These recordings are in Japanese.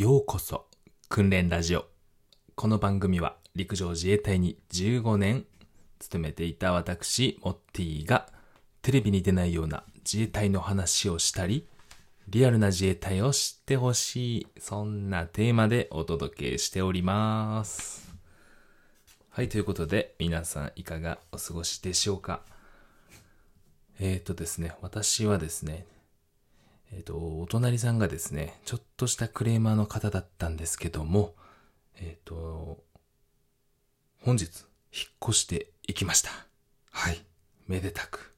ようこそ訓練ラジオ。この番組は陸上自衛隊に15年勤めていた私モッティがテレビに出ないような自衛隊の話をしたりリアルな自衛隊を知ってほしいそんなテーマでお届けしております。はいということで皆さんいかがお過ごしでしょうか？えっ、ー、とですね私はですねえっ、ー、と、お隣さんがですね、ちょっとしたクレーマーの方だったんですけども、えっ、ー、と、本日、引っ越していきました。はい。めでたく。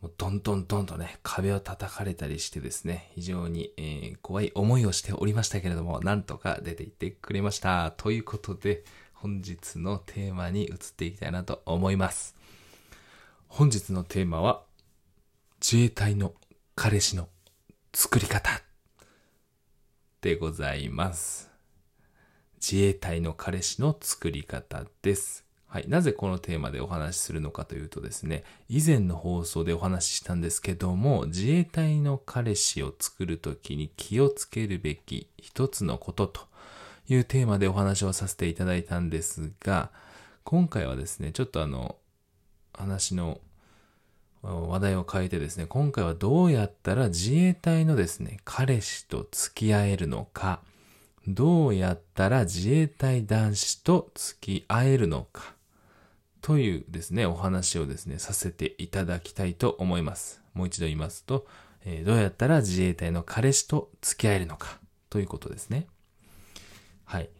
もうどんどんどんとね、壁を叩かれたりしてですね、非常に、えー、怖い思いをしておりましたけれども、なんとか出て行ってくれました。ということで、本日のテーマに移っていきたいなと思います。本日のテーマは、自衛隊の彼氏の作り方でございます。自衛隊の彼氏の作り方です。はい。なぜこのテーマでお話しするのかというとですね、以前の放送でお話ししたんですけども、自衛隊の彼氏を作るときに気をつけるべき一つのことというテーマでお話をさせていただいたんですが、今回はですね、ちょっとあの、話の話題を変えてですね、今回はどうやったら自衛隊のですね、彼氏と付き合えるのか、どうやったら自衛隊男子と付き合えるのか、というですね、お話をですね、させていただきたいと思います。もう一度言いますと、えー、どうやったら自衛隊の彼氏と付き合えるのか、ということですね。はい。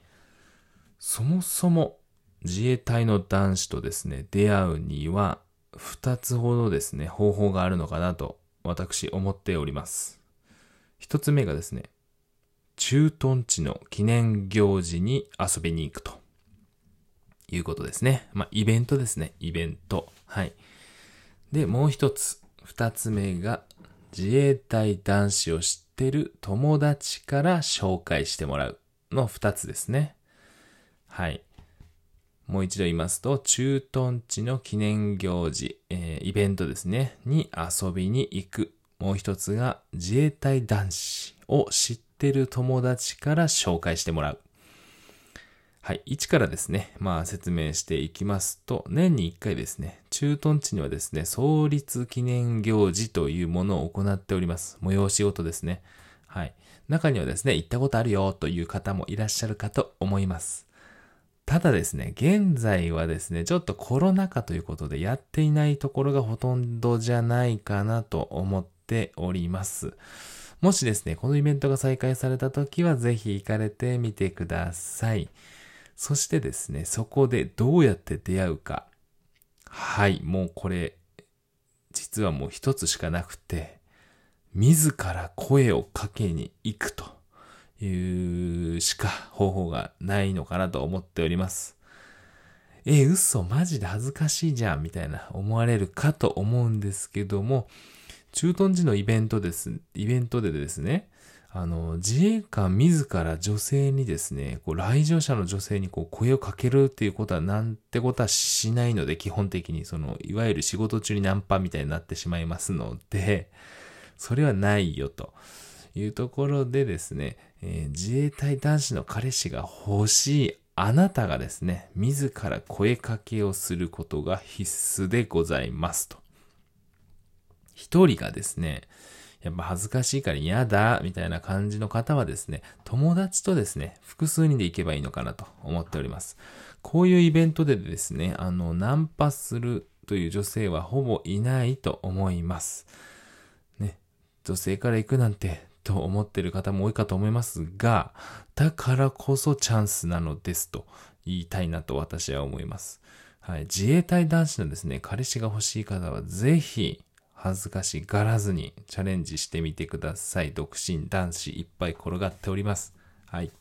そもそも自衛隊の男子とですね、出会うには、二つほどですね、方法があるのかなと私思っております。一つ目がですね、駐屯地の記念行事に遊びに行くということですね。まあ、イベントですね。イベント。はい。で、もう一つ、二つ目が自衛隊男子を知ってる友達から紹介してもらうの二つですね。はい。もう一度言いますと、駐屯地の記念行事、えー、イベントですね、に遊びに行く。もう一つが、自衛隊男子を知ってる友達から紹介してもらう。はい。1からですね、まあ説明していきますと、年に1回ですね、駐屯地にはですね、創立記念行事というものを行っております。催し事ですね。はい。中にはですね、行ったことあるよという方もいらっしゃるかと思います。ただですね、現在はですね、ちょっとコロナ禍ということでやっていないところがほとんどじゃないかなと思っております。もしですね、このイベントが再開された時はぜひ行かれてみてください。そしてですね、そこでどうやって出会うか。はい、もうこれ、実はもう一つしかなくて、自ら声をかけに行くと。いうしか方法がないのかなと思っております。え、嘘、マジで恥ずかしいじゃん、みたいな思われるかと思うんですけども、駐屯地のイベントです、イベントでですね、あの、自衛官自ら女性にですね、こう来場者の女性にこう声をかけるっていうことはなんてことはしないので、基本的にその、いわゆる仕事中にナンパみたいになってしまいますので、それはないよというところでですね、えー、自衛隊男子の彼氏が欲しいあなたがですね、自ら声かけをすることが必須でございますと。一人がですね、やっぱ恥ずかしいから嫌だ、みたいな感じの方はですね、友達とですね、複数人で行けばいいのかなと思っております。こういうイベントでですね、あの、ナンパするという女性はほぼいないと思います。ね、女性から行くなんてと思ってる方も多いかと思いますが、だからこそチャンスなのですと言いたいなと私は思います。はい。自衛隊男子のですね、彼氏が欲しい方はぜひ恥ずかしがらずにチャレンジしてみてください。独身男子いっぱい転がっております。はい。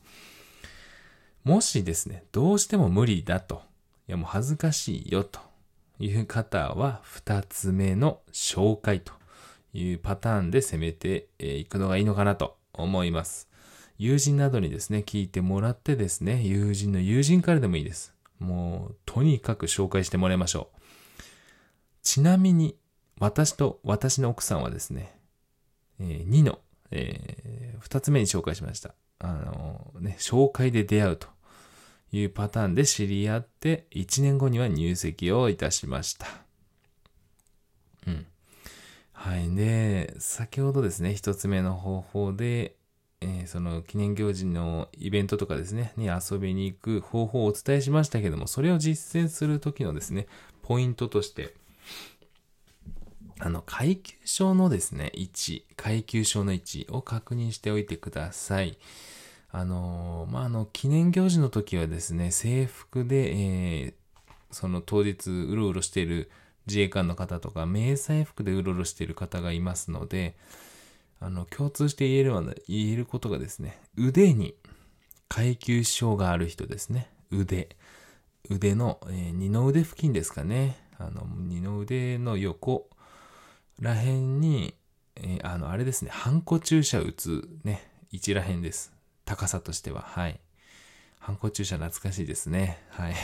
もしですね、どうしても無理だと、いやもう恥ずかしいよという方は、二つ目の紹介というパターンで攻めていくのがいいのかなと思います。友人などにですね、聞いてもらってですね、友人の友人からでもいいです。もう、とにかく紹介してもらいましょう。ちなみに、私と私の奥さんはですね、えー、2の、えー、2つ目に紹介しました。あのね、紹介で出会うというパターンで知り合って、1年後には入籍をいたしました。うん。はい。で、先ほどですね、一つ目の方法で、えー、その記念行事のイベントとかですね、に遊びに行く方法をお伝えしましたけども、それを実践するときのですね、ポイントとして、あの、階級章のですね、位置、階級章の位置を確認しておいてください。あの、まあ、あの、記念行事の時はですね、制服で、えー、その当日うろうろしている自衛官の方とか、迷彩服でうろうろしている方がいますので、あの、共通して言えるは、言えることがですね、腕に階級章がある人ですね。腕。腕の、えー、二の腕付近ですかね。あの、二の腕の横らへんに、えー、あの、あれですね、ハンコ注射打つね、位置らへんです。高さとしては。はい。ハンコ注射懐かしいですね。はい。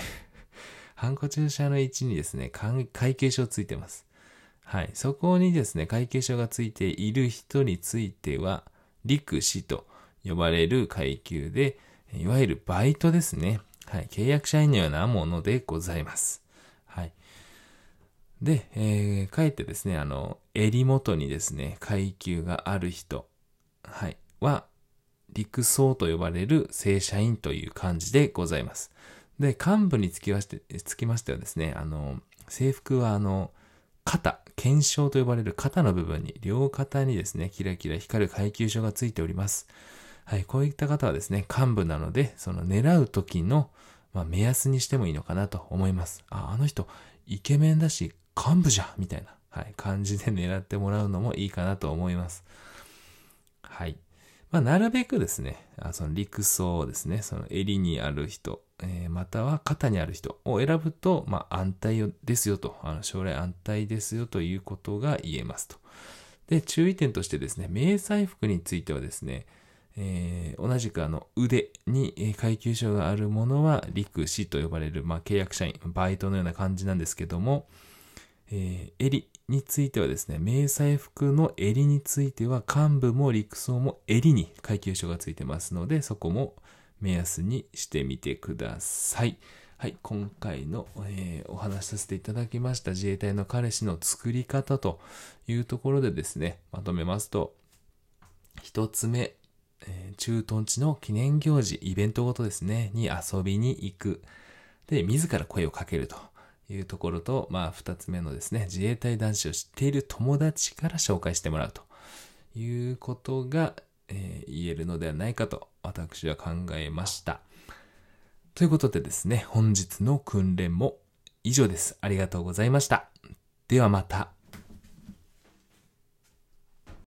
ハンコ注射の位置にですね、会計書ついてます。はい。そこにですね、会計書がついている人については、陸士と呼ばれる階級で、いわゆるバイトですね。はい。契約社員のようなものでございます。はい。で、えー、かえってですね、あの、襟元にですね、階級がある人、はい、は、陸曹と呼ばれる正社員という感じでございます。で、幹部につきまして、つきましてはですね、あの、制服はあの、肩、検証と呼ばれる肩の部分に、両肩にですね、キラキラ光る階級書がついております。はい、こういった方はですね、幹部なので、その狙う時の、まあ、目安にしてもいいのかなと思います。あ、あの人、イケメンだし、幹部じゃみたいな、はい、感じで狙ってもらうのもいいかなと思います。はい。まあ、なるべくですね、あその陸層ですね、その襟にある人、えー、または肩にある人を選ぶと、まあ、安泰ですよと、あの将来安泰ですよということが言えますと。で、注意点としてですね、迷彩服についてはですね、えー、同じくあの腕に階級章があるものは陸士と呼ばれる、まあ、契約社員、バイトのような感じなんですけども、えー、襟についてはですね、迷彩服の襟については幹部も陸曹も襟に階級章がついてますので、そこも目安にしてみてください。はい、今回の、えー、お話しさせていただきました自衛隊の彼氏の作り方というところでですね、まとめますと、一つ目、えー、駐屯地の記念行事、イベントごとですね、に遊びに行く。で、自ら声をかけるというところと、まあ、二つ目のですね、自衛隊男子を知っている友達から紹介してもらうということが、えー、言えるのではないかと私は考えました。ということでですね、本日の訓練も以上です。ありがとうございました。ではまた。